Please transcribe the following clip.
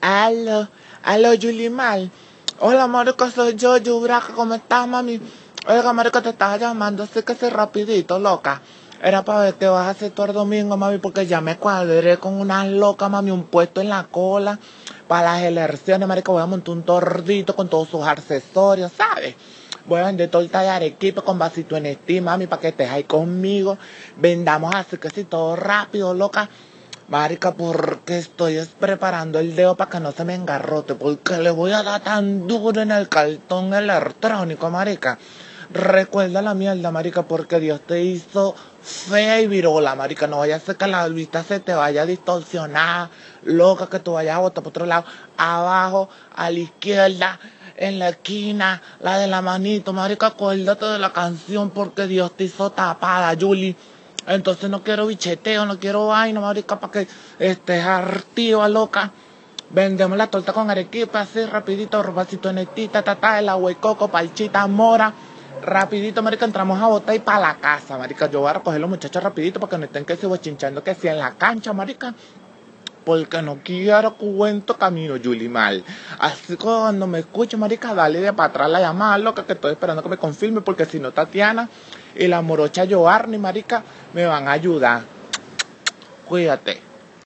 Aló, aló, Yulimal. Hola, marica, soy yo, Yubraca, ¿cómo estás, mami? Oiga, marica, te estaba llamando, así que sí, rapidito, loca. Era para ver qué vas a hacer todo el domingo, mami, porque ya me cuadré con unas locas, mami, un puesto en la cola para las elecciones, marica. Voy a montar un tordito con todos sus accesorios, ¿sabes? Voy a vender torta de arequipe con vasito en Steam, mami, para que estés ahí conmigo. Vendamos así que sí, todo rápido, loca. Marica, porque estoy preparando el dedo para que no se me engarrote, porque le voy a dar tan duro en el cartón electrónico, marica. Recuerda la mierda, marica, porque Dios te hizo fea y virola, marica. No vaya a ser que la vista se te vaya a distorsionar, loca, que tú vayas a botar por otro lado, abajo, a la izquierda, en la esquina, la de la manito, marica, acuérdate de la canción porque Dios te hizo tapada, Julie. Entonces no quiero bicheteo, no quiero vaina, marica, para que estés artiva, loca. Vendemos la torta con arequipa, así rapidito, vasito en ta, ta, el agua y coco, palchita, mora. Rapidito, marica, entramos a botar y para la casa, marica. Yo voy a recoger los muchachos rapidito para que no estén que se chinchando que si en la cancha, marica. Porque no quiero cuento camino, Julie mal. Así que cuando me escuche, marica, dale de para atrás la llamada, loca, que estoy esperando que me confirme, porque si no, Tatiana y la morocha Joarni, marica, me van a ayudar. Cuídate.